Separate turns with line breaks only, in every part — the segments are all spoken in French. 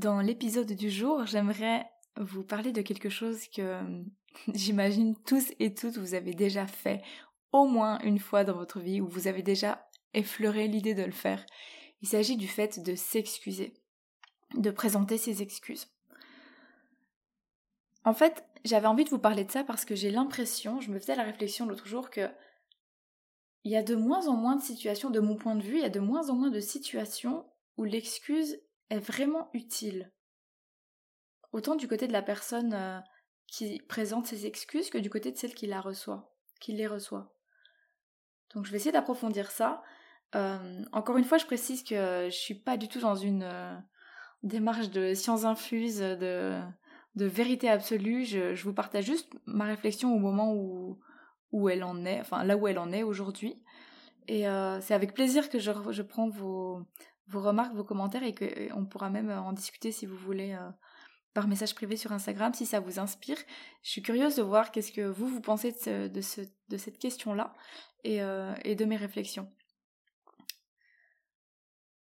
Dans l'épisode du jour, j'aimerais vous parler de quelque chose que j'imagine tous et toutes vous avez déjà fait au moins une fois dans votre vie ou vous avez déjà effleuré l'idée de le faire. Il s'agit du fait de s'excuser, de présenter ses excuses. En fait, j'avais envie de vous parler de ça parce que j'ai l'impression, je me faisais la réflexion l'autre jour que il y a de moins en moins de situations, de mon point de vue, il y a de moins en moins de situations où l'excuse est vraiment utile. Autant du côté de la personne euh, qui présente ses excuses que du côté de celle qui la reçoit, qui les reçoit. Donc je vais essayer d'approfondir ça. Euh, encore une fois, je précise que je suis pas du tout dans une euh, démarche de science infuse, de, vérité absolue. Je, vous partage juste ma réflexion au moment où, où elle en est, enfin là où elle en est aujourd'hui. Et c'est avec plaisir que je prends vos, vos remarques, vos commentaires et qu'on pourra même euh, en discuter si vous voulez euh, par message privé sur Instagram si ça vous inspire. Je suis curieuse de voir qu'est-ce que vous, vous pensez de, ce, de cette question-là et, euh, et, de mes réflexions.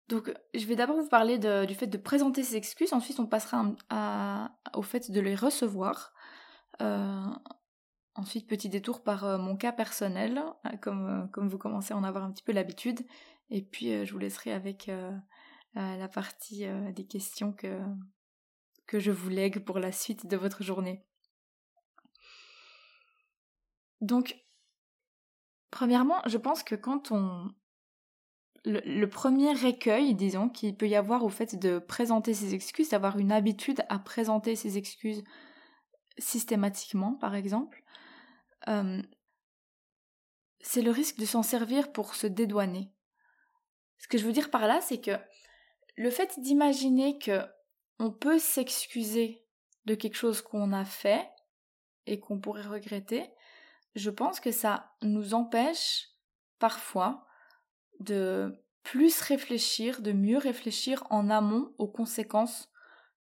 Donc, je vais d'abord vous parler du fait de présenter ses excuses, ensuite on passera au fait de les recevoir. ensuite, petit détour par mon cas personnel, comme, comme vous commencez à en avoir un petit peu l'habitude, et puis, euh, je vous laisserai avec euh, euh, la partie des questions que, que je vous lègue pour la suite de votre journée. Donc, premièrement, je pense que quand on... Le, premier écueil, disons, qu'il peut y avoir au fait de présenter ses excuses, d'avoir une habitude à présenter ses excuses systématiquement, par exemple, c'est le risque de s'en servir pour se dédouaner. Ce que je veux dire par là, c'est que le fait d'imaginer que on peut s'excuser de quelque chose qu'on a fait et qu'on pourrait regretter, je pense que ça nous empêche parfois de plus réfléchir, de mieux réfléchir en amont aux conséquences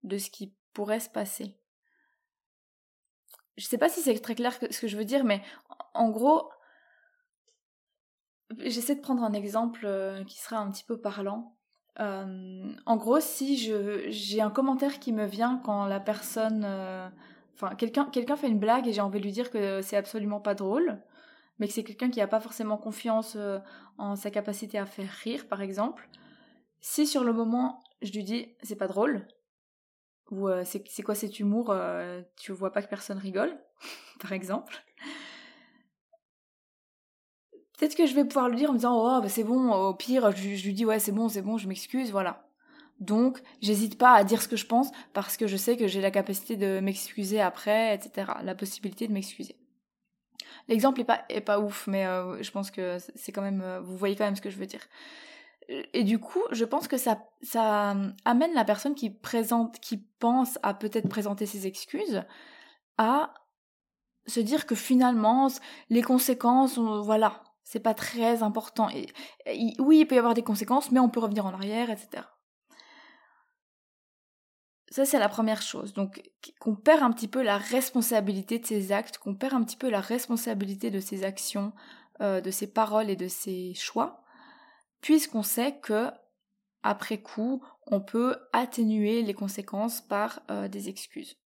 de ce qui pourrait se passer. Je ne sais pas si c'est très clair ce que je veux dire, mais en gros, J'essaie de prendre un exemple euh, qui sera un petit peu parlant. Euh, en gros, si j'ai un commentaire qui me vient quand la personne, euh, quelqu'un fait une blague et j'ai envie de lui dire que c'est absolument pas drôle, mais que c'est quelqu'un qui n'a pas forcément confiance en sa capacité à faire rire, par exemple. Si sur le moment je lui dis c'est pas drôle ou c'est quoi cet humour, tu vois pas que personne rigole, par exemple Peut-être que je vais pouvoir le dire en me disant oh bah c'est bon, au pire je, lui dis ouais c'est bon, c'est bon, je m'excuse, voilà. Donc j'hésite pas à dire ce que je pense parce que je sais que j'ai la capacité de m'excuser après, etc. La possibilité de m'excuser. L'exemple est pas est pas ouf, mais euh, je pense que c'est quand même euh, vous voyez quand même ce que je veux dire. Et du coup, je pense que ça ça amène la personne qui présente, qui pense à peut-être présenter ses excuses, à se dire que finalement les conséquences, voilà, c'est pas très important. Oui, il peut y avoir des conséquences, mais on peut revenir en arrière, etc. Ça, c'est la première chose. Donc, qu'on perd un petit peu la responsabilité de ses actes, qu'on perd un petit peu la responsabilité de ses actions, euh, de ses paroles et de ses choix, puisqu'on sait que, après coup, on peut atténuer les conséquences par euh, des excuses.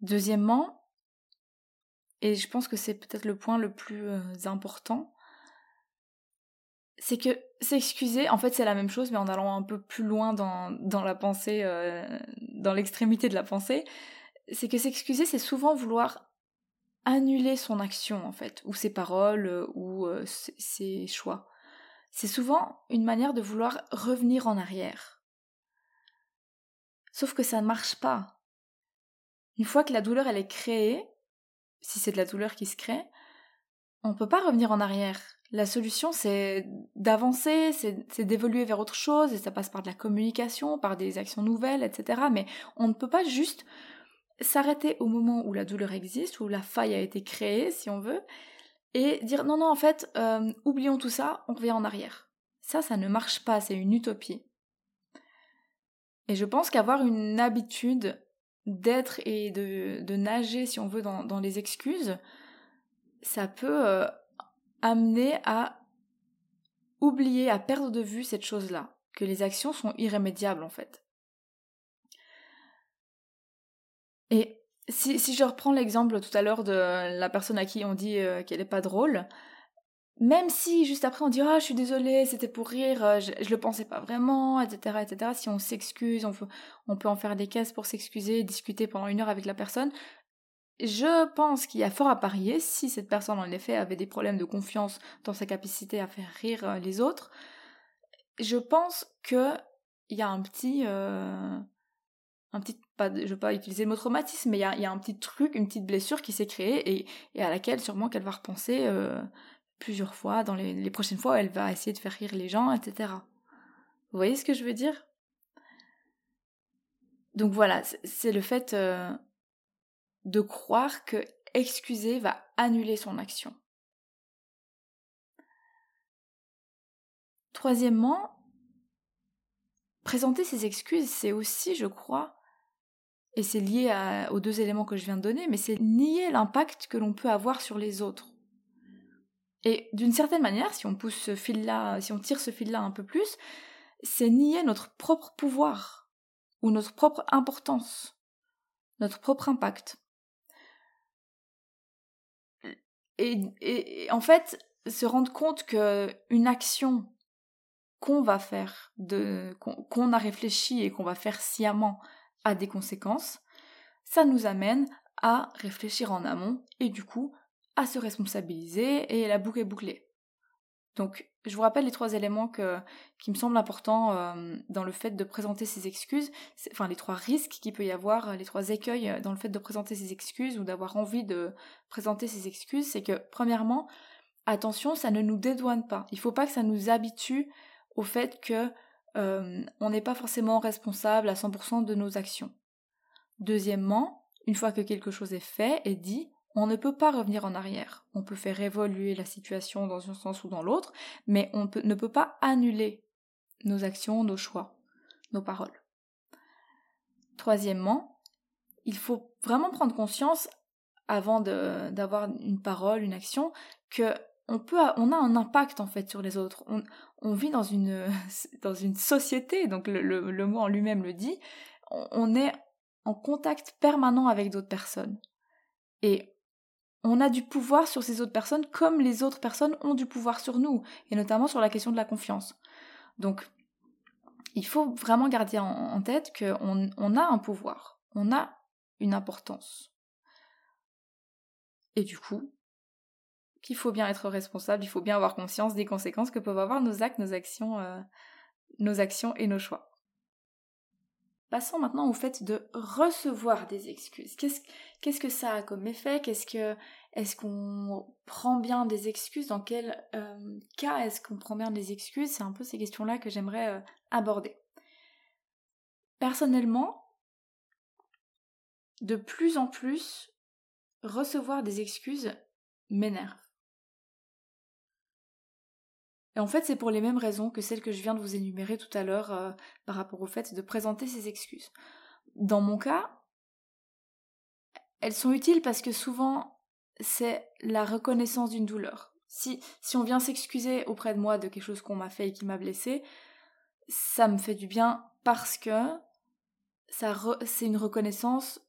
Deuxièmement, et je pense que c'est peut-être le point le plus euh, important, c'est que s'excuser, en fait c'est la même chose, mais en allant un peu plus loin dans, la pensée, euh, dans l'extrémité de la pensée, c'est que s'excuser, c'est souvent vouloir annuler son action, en fait, ou ses paroles, euh, ou ses choix. C'est souvent une manière de vouloir revenir en arrière. Sauf que ça ne marche pas. Une fois que la douleur elle est créée, si c'est de la douleur qui se crée, on ne peut pas revenir en arrière. La solution, c'est d'avancer, c'est d'évoluer vers autre chose, et ça passe par de la communication, par des actions nouvelles, etc. Mais on ne peut pas juste s'arrêter au moment où la douleur existe, où la faille a été créée, si on veut, et dire non, non, en fait, euh, oublions tout ça, on revient en arrière. Ça, ça ne marche pas, c'est une utopie. Et je pense qu'avoir une habitude d'être et de, nager, si on veut, dans, les excuses, ça peut euh, amener à oublier, à perdre de vue cette chose-là, que les actions sont irrémédiables en fait. Et si, je reprends l'exemple tout à l'heure de la personne à qui on dit euh, qu'elle n'est pas drôle, même si juste après on dit ah je suis désolée c'était pour rire euh, je, je, le pensais pas vraiment etc etc si on s'excuse on peut, on peut en faire des caisses pour s'excuser discuter pendant une heure avec la personne. Je pense qu'il y a fort à parier si cette personne en effet avait des problèmes de confiance dans sa capacité à faire rire euh, les autres. Je pense que il y a un petit euh, un petit pas je veux pas utiliser le mot traumatisme mais il y a, un petit truc une petite blessure qui s'est créée et, à laquelle sûrement qu'elle va repenser plusieurs fois, dans les, prochaines fois, elle va essayer de faire rire les gens, etc. Vous voyez ce que je veux dire? Donc voilà, c'est le fait euh, de croire que excuser va annuler son action. Troisièmement, présenter ses excuses, c'est aussi, je crois, et c'est lié aux deux éléments que je viens de donner, mais c'est nier l'impact que l'on peut avoir sur les autres. Et d'une certaine manière, si on pousse ce fil-là, si on tire ce fil-là un peu plus, c'est nier notre propre pouvoir ou notre propre importance, notre propre impact. Et, en fait, se rendre compte qu'une action qu'on va faire, qu'on a réfléchi et qu'on va faire sciemment a des conséquences, ça nous amène à réfléchir en amont et du coup à se responsabiliser et la boucle est bouclée. Donc, je vous rappelle les trois éléments qui me semblent importants euh, dans le fait de présenter ses excuses, enfin les trois risques qu'il peut y avoir, les trois écueils dans le fait de présenter ses excuses ou d'avoir envie de présenter ses excuses, c'est que premièrement, attention, ça ne nous dédouane pas. Il ne faut pas que ça nous habitue au fait que euh, on n'est pas forcément responsable à 100% de nos actions. Deuxièmement, une fois que quelque chose est fait et dit, on ne peut pas revenir en arrière. On peut faire évoluer la situation dans un sens ou dans l'autre, mais on ne peut pas annuler nos actions, nos choix, nos paroles. Troisièmement, il faut vraiment prendre conscience, avant d'avoir une parole, une action, que on, a un impact en fait sur les autres. On, vit dans une, société, donc le, mot en lui-même le dit, on est en contact permanent avec d'autres personnes. On a du pouvoir sur ces autres personnes comme les autres personnes ont du pouvoir sur nous, et notamment sur la question de la confiance. Donc, il faut vraiment garder en, tête qu'on on a un pouvoir, on a une importance. Et du coup, qu'il faut bien être responsable, il faut bien avoir conscience des conséquences que peuvent avoir nos actes, nos actions, euh, nos actions et nos choix. Passons maintenant au fait de recevoir des excuses. Qu'est-ce, que ça a comme effet? Est-ce qu'on prend bien des excuses? Dans quel euh, cas est-ce qu'on prend bien des excuses? C'est un peu ces questions-là que j'aimerais euh, aborder. Personnellement, de plus en plus, recevoir des excuses m'énerve. Et en fait, c'est pour les mêmes raisons que celles que je viens de vous énumérer tout à l'heure euh, par rapport au fait de présenter ces excuses. Dans mon cas, elles sont utiles parce que souvent, c'est la reconnaissance d'une douleur. Si, si on vient s'excuser auprès de moi de quelque chose qu'on m'a fait et qui m'a blessé, ça me fait du bien parce que ça c'est une reconnaissance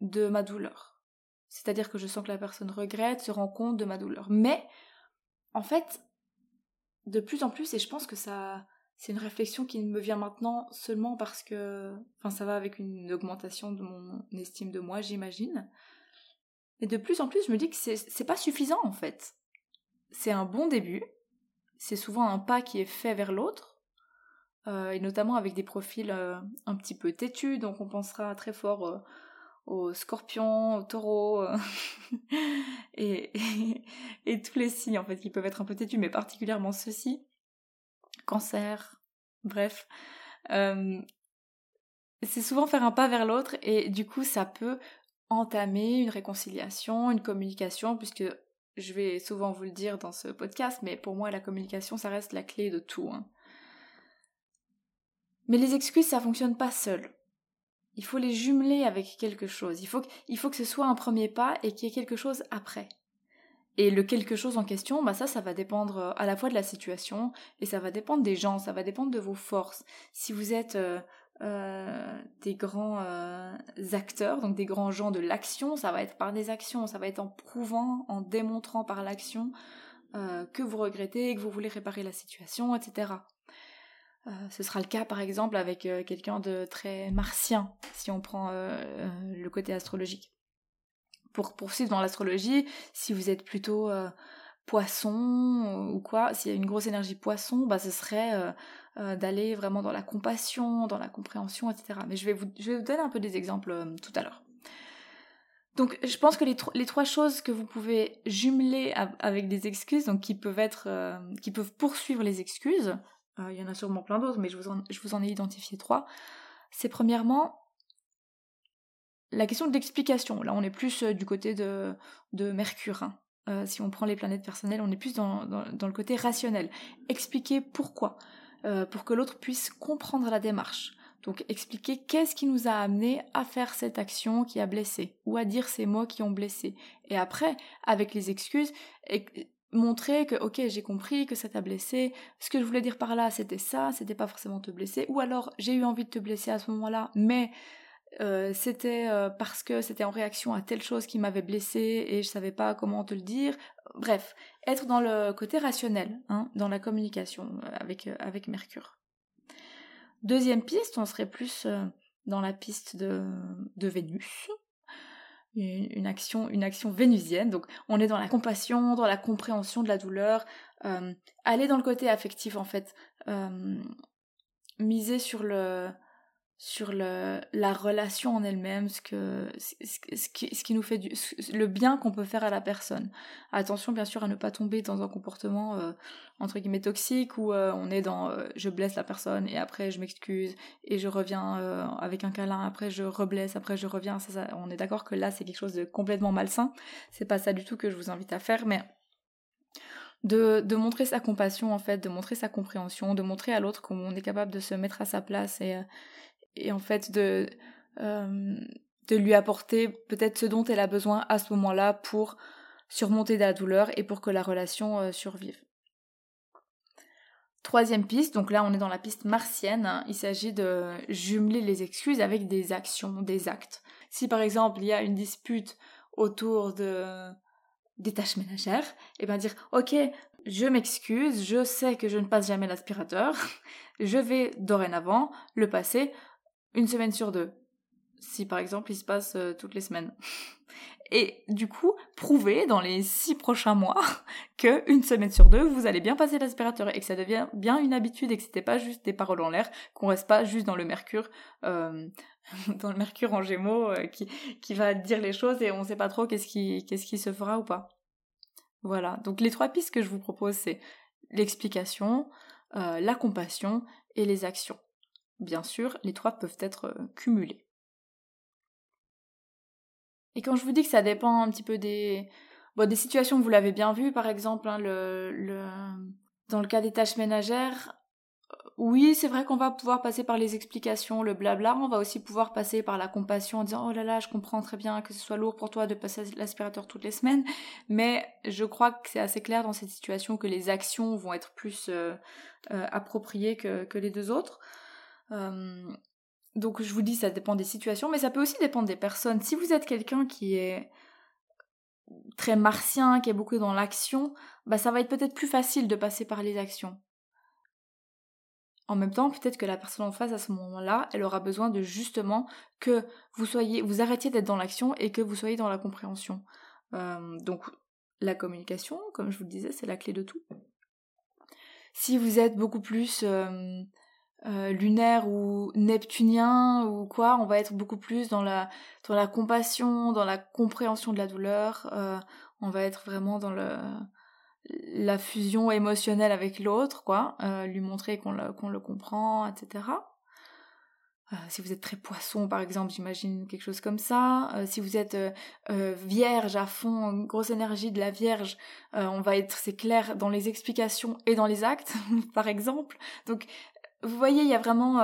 de ma douleur. C'est-à-dire que je sens que la personne regrette, se rend compte de ma douleur. Mais, en fait, de plus en plus, et je pense que ça, c'est une réflexion qui me vient maintenant seulement parce que, enfin, ça va avec une augmentation de mon estime de moi, j'imagine. Et de plus en plus, je me dis que c'est pas suffisant en fait. C'est un bon début. C'est souvent un pas qui est fait vers l'autre. Euh, et notamment avec des profils euh, un petit peu têtus, donc on pensera très fort euh, aux scorpions, aux taureaux et, et, tous les signes en fait qui peuvent être un peu têtus, mais particulièrement ceux-ci. Cancer, bref. Euh, c'est souvent faire un pas vers l'autre et du coup ça peut entamer une réconciliation, une communication, puisque je vais souvent vous le dire dans ce podcast, mais pour moi la communication ça reste la clé de tout. Hein. Mais les excuses ça fonctionne pas seul. Il faut les jumeler avec quelque chose. Il faut, que, ce soit un premier pas et qu'il y ait quelque chose après. Et le quelque chose en question, bah ça, ça va dépendre euh, à la fois de la situation et ça va dépendre des gens, ça va dépendre de vos forces. Si vous êtes euh, euh, des grands acteurs, donc des grands gens de l'action, ça va être par des actions, ça va être en prouvant, en démontrant par l'action que vous regrettez, que vous voulez réparer la situation, etc. Euh, ce sera le cas par exemple avec euh, quelqu'un de très martien, si on prend euh, le côté astrologique. Pour poursuivre dans l'astrologie, si vous êtes plutôt poisson ou quoi, s'il y a une grosse énergie poisson, bah ce serait d'aller vraiment dans la compassion, dans la compréhension, etc. Mais je vais vous, donner un peu des exemples tout à l'heure. Donc je pense que les, les, trois choses que vous pouvez jumeler avec des excuses, donc qui peuvent être, qui peuvent poursuivre les excuses, euh, il y en a sûrement plein d'autres, mais je vous, en, je vous en ai identifié trois. C'est premièrement la question de l'explication. Là, on est plus euh, du côté de, de Mercure. Hein. Euh, si on prend les planètes personnelles, on est plus dans, dans, le côté rationnel. Expliquer pourquoi, pour que l'autre puisse comprendre la démarche. Donc expliquer qu'est-ce qui nous a amené à faire cette action qui a blessé, ou à dire ces mots qui ont blessé. Et après, avec les excuses, montrer que ok j'ai compris que ça t'a blessé ce que je voulais dire par là c'était ça c'était pas forcément te blesser ou alors j'ai eu envie de te blesser à ce moment-là mais euh, c'était euh, parce que c'était en réaction à telle chose qui m'avait blessé et je savais pas comment te le dire. Bref être dans le côté rationnel hein, dans la communication euh, avec avec Mercure. Deuxième piste on serait plus dans la piste de, de Vénus une action, vénusienne. Donc on est dans la compassion, dans la compréhension de la douleur, euh, aller dans le côté affectif en fait, euh, miser sur le sur le, la relation en elle-même, ce, que, ce, qui, ce qui nous fait du, le bien qu'on peut faire à la personne. Attention bien sûr à ne pas tomber dans un comportement euh, entre guillemets toxique où euh, on est dans euh, je blesse la personne et après je m'excuse et je reviens avec un câlin, après je reblesse, après je reviens. Ça, on est d'accord que là c'est quelque chose de complètement malsain. C'est pas ça du tout que je vous invite à faire, mais de, de, montrer sa compassion en fait, de montrer sa compréhension, de montrer à l'autre qu'on est capable de se mettre à sa place et, et en fait de, euh, de lui apporter peut-être ce dont elle a besoin à ce moment-là pour surmonter la douleur et pour que la relation euh, survive. Troisième piste, donc là on est dans la piste martienne, hein. il s'agit de jumeler les excuses avec des actions, des actes. Si par exemple il y a une dispute autour de des tâches ménagères, et eh bien dire ok, je m'excuse, je sais que je ne passe jamais l'aspirateur, je vais dorénavant le passer une semaine sur deux. Si par exemple il se passe euh, toutes les semaines. Et du coup, prouvez dans les six prochains mois que une semaine sur deux, vous allez bien passer l'aspirateur et que ça devient bien une habitude et que c'était pas juste des paroles en l'air, qu'on reste pas juste dans le mercure, euh, mercure en gémeaux euh, qui, va dire les choses et on sait pas trop qu'est-ce qui se fera ou pas. Voilà. Donc les trois pistes que je vous propose, c'est l'explication, la compassion et les actions. Bien sûr, les trois peuvent être euh, cumulés. Et quand je vous dis que ça dépend un petit peu des, bon, des situations, vous l'avez bien vu, par exemple, hein, dans le cas des tâches ménagères, euh, oui, c'est vrai qu'on va pouvoir passer par les explications, le blabla, on va aussi pouvoir passer par la compassion en disant oh là là, je comprends très bien que ce soit lourd pour toi de passer l'aspirateur toutes les semaines, mais je crois que c'est assez clair dans cette situation que les actions vont être plus euh, appropriées que les deux autres. Donc je vous dis, ça dépend des situations, mais ça peut aussi dépendre des personnes. Si vous êtes quelqu'un qui est très martien, qui est beaucoup dans l'action, bah ça va être peut-être plus facile de passer par les actions. En même temps, peut-être que la personne en face à ce moment-là, elle aura besoin de justement que vous soyez, vous arrêtiez d'être dans l'action et que vous soyez dans la compréhension. Donc la communication, comme je vous le disais, c'est la clé de tout. Si vous êtes beaucoup plus euh, lunaire ou neptunien ou quoi, on va être beaucoup plus dans la, dans la compassion, dans la compréhension de la douleur, euh, on va être vraiment dans le, la fusion émotionnelle avec l'autre, quoi, euh, lui montrer qu'on le, le comprend, etc. Si vous êtes très poisson, par exemple, j'imagine quelque chose comme ça. Si vous êtes vierge à fond, grosse énergie de la vierge, on va être, c'est clair, dans les explications et dans les actes, par exemple. Donc, vous voyez, il y a vraiment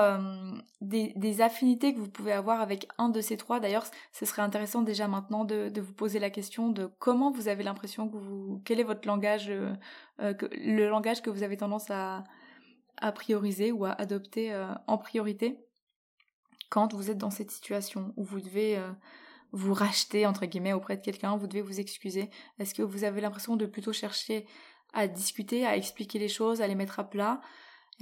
des, des, affinités que vous pouvez avoir avec un de ces trois. D'ailleurs, ce serait intéressant déjà maintenant de, vous poser la question de comment vous avez l'impression que vous, quel est votre langage, que, le langage que vous avez tendance à, prioriser ou à adopter en priorité quand vous êtes dans cette situation où vous devez euh, vous racheter entre guillemets auprès de quelqu'un, vous devez vous excuser. Est-ce que vous avez l'impression de plutôt chercher à discuter, à expliquer les choses, à les mettre à plat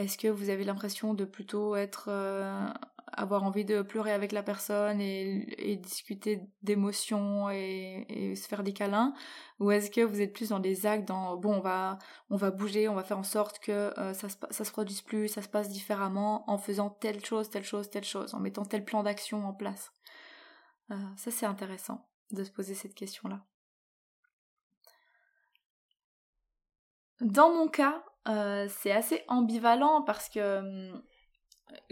Est-ce que vous avez l'impression de plutôt être euh, avoir envie de pleurer avec la personne et, discuter d'émotions et, se faire des câlins? Ou est-ce que vous êtes plus dans des actes dans bon on va on va bouger on va faire en sorte que euh, ça se se produise plus ça se passe différemment en faisant telle chose telle chose telle chose en mettant tel plan d'action en place? Euh, ça c'est intéressant de se poser cette question là dans mon cas euh, c'est assez ambivalent parce que hum,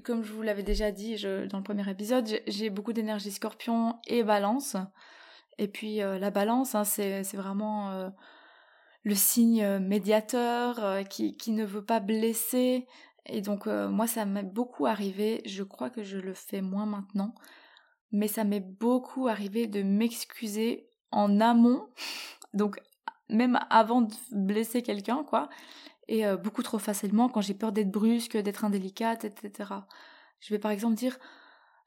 comme je vous l'avais déjà dit dans le premier épisode, j'ai beaucoup d'énergie scorpion et balance. Et puis euh, la balance, hein, c'est vraiment euh, le signe médiateur euh, qui, qui, ne veut pas blesser. Et donc moi, ça m'est beaucoup arrivé, je crois que je le fais moins maintenant, mais ça m'est beaucoup arrivé de m'excuser en amont, donc même avant de blesser quelqu'un, quoi, et euh, beaucoup trop facilement quand j'ai peur d'être brusque, d'être indélicate, etc. Je vais par exemple dire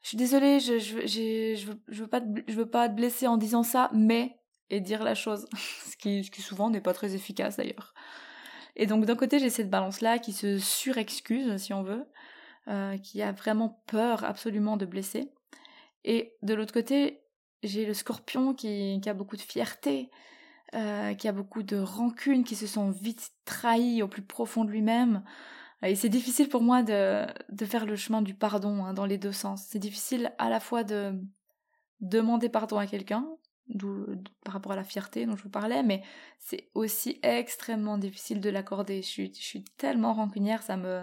je suis désolée, je je, je, veux, je veux pas te, je veux pas te blesser en disant ça, mais et dire la chose, ce qui, ce qui souvent n'est pas très efficace d'ailleurs. Et donc d'un côté j'ai cette balance là qui se surexcuse si on veut, euh, qui a vraiment peur absolument de blesser, et de l'autre côté j'ai le scorpion qui, qui a beaucoup de fierté, euh, qui a beaucoup de rancune, qui se sent vite trahi au plus profond de lui-même. Et c'est difficile pour moi de, de, faire le chemin du pardon hein, dans les deux sens. C'est difficile à la fois de demander pardon à quelqu'un, par rapport à la fierté dont je vous parlais, mais c'est aussi extrêmement difficile de l'accorder. Je suis, je suis tellement rancunière, ça me,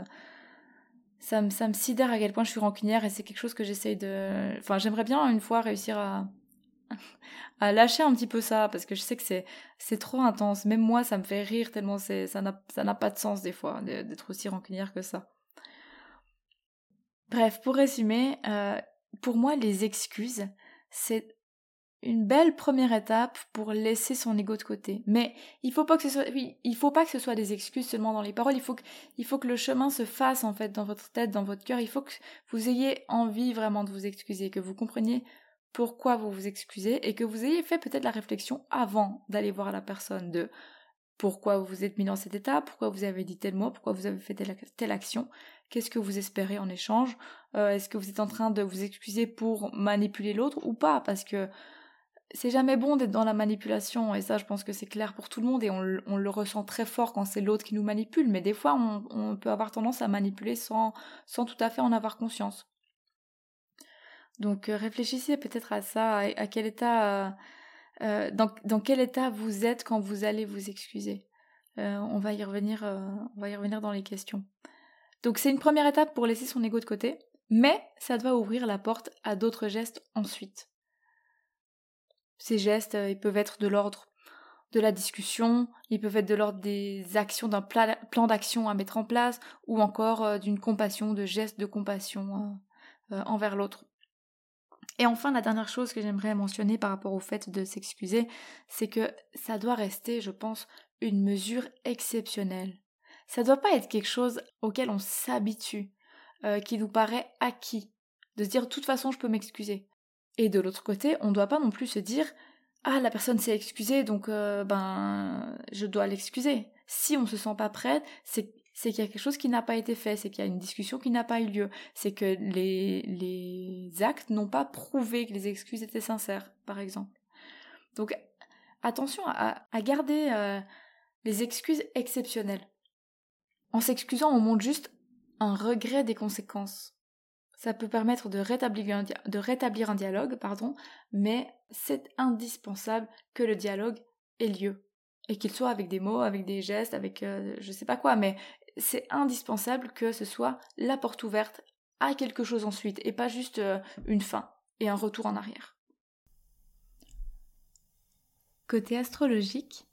ça me, ça me sidère à quel point je suis rancunière et c'est quelque chose que j'essaye de... Enfin, j'aimerais bien une fois réussir à, à lâcher un petit peu ça parce que je sais que c'est c'est trop intense. Même moi, ça me fait rire tellement c'est ça n'a pas de sens des fois d'être aussi rancunière que ça. Bref, pour résumer, euh, pour moi, les excuses, c'est une belle première étape pour laisser son ego de côté. Mais il faut pas que ce soit, faut pas que ce soit des excuses seulement dans les paroles. Il faut que, il faut que le chemin se fasse en fait dans votre tête, dans votre cœur. Il faut que vous ayez envie vraiment de vous excuser, que vous compreniez pourquoi vous vous excusez et que vous ayez fait peut-être la réflexion avant d'aller voir la personne de pourquoi vous vous êtes mis dans cet état, pourquoi vous avez dit tel mot, pourquoi vous avez fait telle, action, qu'est-ce que vous espérez en échange, euh, est-ce que vous êtes en train de vous excuser pour manipuler l'autre ou pas, parce que c'est jamais bon d'être dans la manipulation, et ça je pense que c'est clair pour tout le monde, et on, le ressent très fort quand c'est l'autre qui nous manipule, mais des fois on, peut avoir tendance à manipuler sans tout à fait en avoir conscience. Donc euh, réfléchissez peut-être à ça, à, quel état, euh, euh, dans, quel état vous êtes quand vous allez vous excuser. on va y revenir, on va y revenir dans les questions. Donc c'est une première étape pour laisser son ego de côté, mais ça doit ouvrir la porte à d'autres gestes ensuite. Ces gestes, ils peuvent être de l'ordre de la discussion, ils peuvent être de l'ordre des actions, d'un plan d'action à mettre en place, ou encore d'une compassion, de gestes de compassion envers l'autre. Et enfin, la dernière chose que j'aimerais mentionner par rapport au fait de s'excuser, c'est que ça doit rester, je pense, une mesure exceptionnelle. Ça ne doit pas être quelque chose auquel on s'habitue, euh, qui nous paraît acquis, de se dire de toute façon je peux m'excuser. Et de l'autre côté, on ne doit pas non plus se dire ah la personne s'est excusée donc euh, ben je dois l'excuser. Si on se sent pas prête, c'est c'est qu'il y a quelque chose qui n'a pas été fait, c'est qu'il y a une discussion qui n'a pas eu lieu, c'est que les, actes n'ont pas prouvé que les excuses étaient sincères, par exemple. Donc attention à, garder euh, les excuses exceptionnelles. En s'excusant, on montre juste un regret des conséquences. Ça peut permettre de rétablir un, de rétablir un dialogue, pardon, mais c'est indispensable que le dialogue ait lieu. Et qu'il soit avec des mots, avec des gestes, avec euh, je sais pas quoi, mais c'est indispensable que ce soit la porte ouverte à quelque chose ensuite, et pas juste euh, une fin et un retour en arrière. Côté astrologique,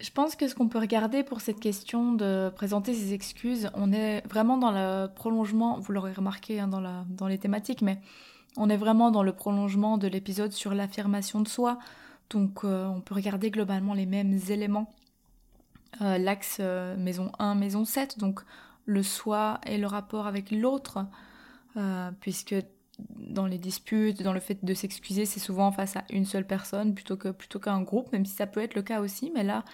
je pense que ce qu'on peut regarder pour cette question de présenter ses excuses, on est vraiment dans le prolongement, vous l'aurez remarqué hein, dans, les thématiques, mais on est vraiment dans le prolongement de l'épisode sur l'affirmation de soi. Donc euh, on peut regarder globalement les mêmes éléments. Euh, l'axe euh, maison 1, maison 7, donc le soi et le rapport avec l'autre, puisque dans les disputes, dans le fait de s'excuser, c'est souvent face à une seule personne plutôt que plutôt qu'à un groupe, même si ça peut être le cas aussi. Mais là,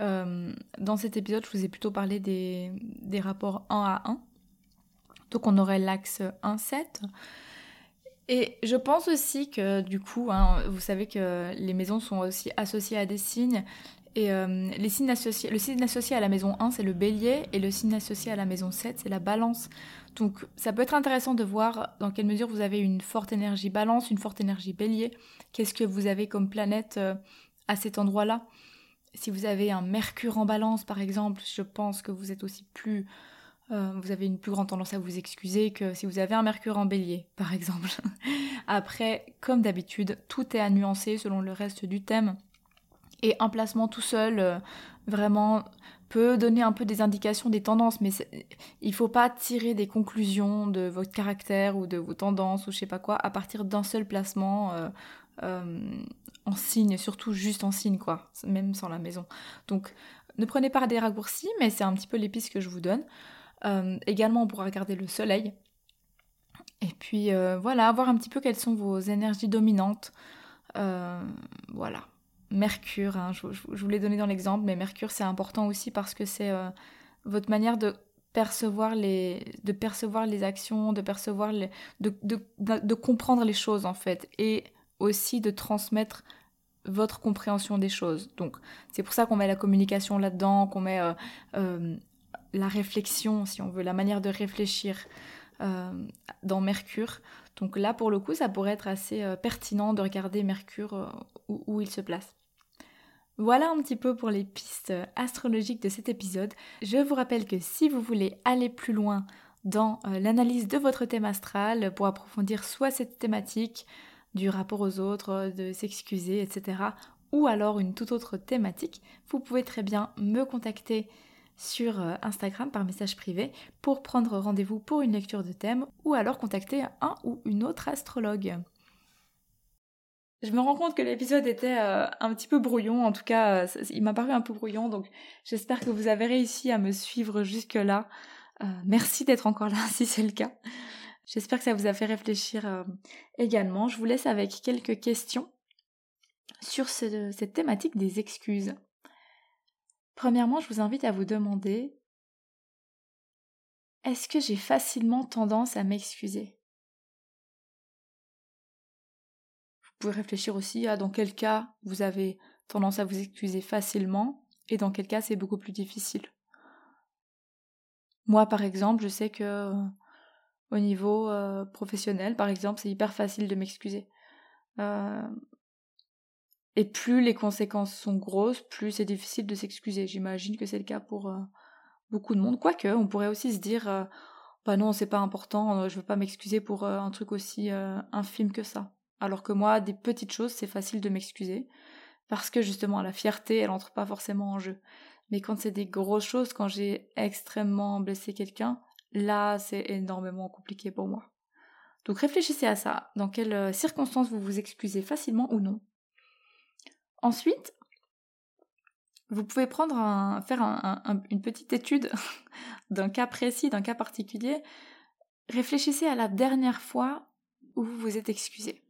euh, dans cet épisode, je vous ai plutôt parlé des, des rapports 1 à 1. Donc on aurait l'axe 1-7. Et je pense aussi que du coup, hein, vous savez que les maisons sont aussi associées à des signes. Et euh, le signe associé à la maison 1, c'est le bélier, et le signe associé à la maison 7, c'est la balance. Donc ça peut être intéressant de voir dans quelle mesure vous avez une forte énergie balance, une forte énergie bélier. Qu'est-ce que vous avez comme planète euh, à cet endroit-là? Si vous avez un Mercure en balance, par exemple, je pense que vous êtes aussi plus... Euh, vous avez une plus grande tendance à vous excuser que si vous avez un Mercure en bélier, par exemple. Après, comme d'habitude, tout est à nuancer selon le reste du thème. Et un placement tout seul, euh, vraiment, peut donner un peu des indications, des tendances, mais il faut pas tirer des conclusions de votre caractère ou de vos tendances ou je sais pas quoi à partir d'un seul placement euh, euh, en signe, surtout juste en signe, quoi, même sans la maison. Donc, ne prenez pas des raccourcis, mais c'est un petit peu l'épice que je vous donne. également, on pourra regarder le soleil. Et puis, voilà, voir un petit peu quelles sont vos énergies dominantes. voilà. Mercure, hein, je, vous l'ai donné dans l'exemple, mais Mercure c'est important aussi parce que c'est euh, votre manière de percevoir les, actions, de, comprendre les choses en fait, et aussi de transmettre votre compréhension des choses. Donc c'est pour ça qu'on met la communication là-dedans, qu'on met euh, euh, la réflexion, si on veut, la manière de réfléchir dans Mercure. Donc là, pour le coup, ça pourrait être assez pertinent de regarder Mercure où il se place. Voilà un petit peu pour les pistes astrologiques de cet épisode. Je vous rappelle que si vous voulez aller plus loin dans euh, l'analyse de votre thème astral pour approfondir soit cette thématique du rapport aux autres, de s'excuser, etc., ou alors une toute autre thématique, vous pouvez très bien me contacter sur euh, Instagram par message privé pour prendre rendez-vous pour une lecture de thème ou alors contacter un ou une autre astrologue. Je me rends compte que l'épisode était euh, un petit peu brouillon, en tout cas, euh, il m'a paru un peu brouillon, donc j'espère que vous avez réussi à me suivre jusque-là. Euh, merci d'être encore là si c'est le cas. J'espère que ça vous a fait réfléchir également. Je vous laisse avec quelques questions sur cette thématique des excuses. Premièrement, je vous invite à vous demander est-ce que j'ai facilement tendance à m'excuser? Pouvez réfléchir aussi à dans quel cas vous avez tendance à vous excuser facilement et dans quel cas c'est beaucoup plus difficile. Moi, par exemple, je sais que au niveau euh, professionnel, par exemple, c'est hyper facile de m'excuser. Euh, et plus les conséquences sont grosses, plus c'est difficile de s'excuser. J'imagine que c'est le cas pour euh, beaucoup de monde. Quoique, on pourrait aussi se dire, bah non, c'est pas important, je veux pas m'excuser pour un truc aussi infime que ça. Alors que moi, des petites choses, c'est facile de m'excuser. Parce que justement, la fierté, elle entre pas forcément en jeu. Mais quand c'est des grosses choses, quand j'ai extrêmement blessé quelqu'un, là, c'est énormément compliqué pour moi. Donc réfléchissez à ça. Dans quelles euh, circonstances vous vous excusez facilement ou non. Ensuite, vous pouvez prendre un, faire une petite étude d'un cas précis, d'un cas particulier. Réfléchissez à la dernière fois où vous vous êtes excusé.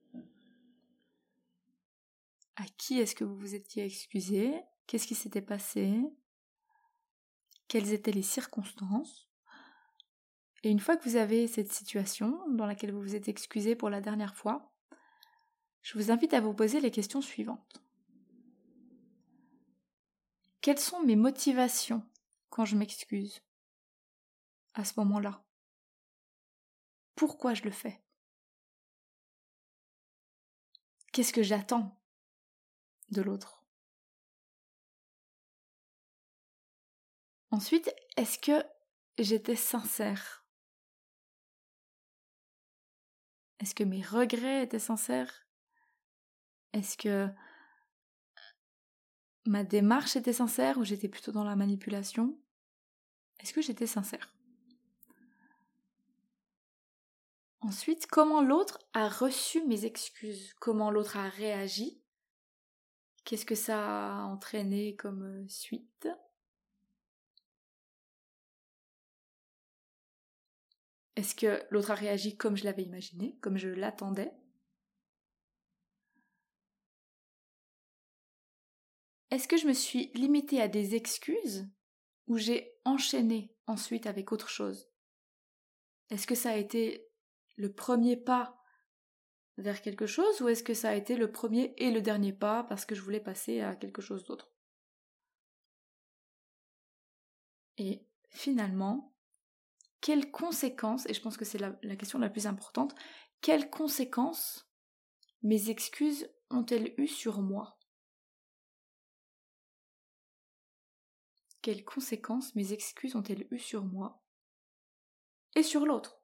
À qui est-ce que vous vous étiez excusé Qu'est-ce qui s'était passé? Quelles étaient les circonstances? Et une fois que vous avez cette situation dans laquelle vous vous êtes excusé pour la dernière fois, je vous invite à vous poser les questions suivantes. Quelles sont mes motivations quand je m'excuse à ce moment-là? Pourquoi je le fais? Qu'est-ce que j'attends? De l'autre. Ensuite, est-ce que j'étais sincère? Est-ce que mes regrets étaient sincères? Est-ce que ma démarche était sincère ou j'étais plutôt dans la manipulation? Est-ce que j'étais sincère? Ensuite, comment l'autre a reçu mes excuses? Comment l'autre a réagi? Qu'est-ce que ça a entraîné comme euh, suite? Est-ce que l'autre a réagi comme je l'avais imaginé, comme je l'attendais? Est-ce que je me suis limitée à des excuses ou j'ai enchaîné ensuite avec autre chose? Est-ce que ça a été le premier pas vers quelque chose ou est-ce que ça a été le premier et le dernier pas parce que je voulais passer à quelque chose d'autre? Et finalement, quelles conséquences, et je pense que c'est la, question la plus importante, quelles conséquences mes excuses ont-elles eues sur moi? Quelles conséquences mes excuses ont-elles eues sur moi et sur l'autre?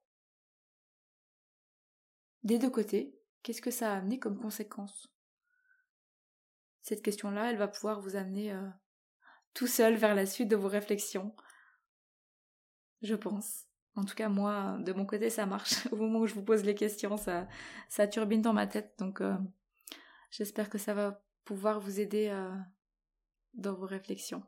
Des deux côtés, qu'est-ce que ça a amené comme conséquence? Cette question-là, elle va pouvoir vous amener euh, tout seul vers la suite de vos réflexions. Je pense. En tout cas, moi, de mon côté, ça marche. Au moment où je vous pose les questions, ça, ça turbine dans ma tête. Donc, euh, j'espère que ça va pouvoir vous aider euh, dans vos réflexions.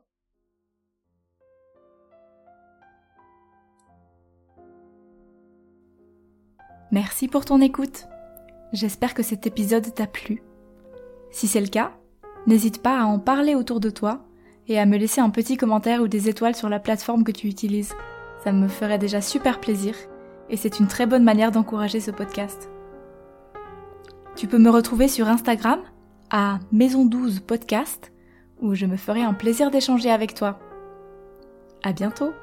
Merci pour ton écoute. J'espère que cet épisode t'a plu. Si c'est le cas, n'hésite pas à en parler autour de toi et à me laisser un petit commentaire ou des étoiles sur la plateforme que tu utilises. Ça me ferait déjà super plaisir et c'est une très bonne manière d'encourager ce podcast. Tu peux me retrouver sur Instagram à Maison 12 Podcast où je me ferai un plaisir d'échanger avec toi. À bientôt!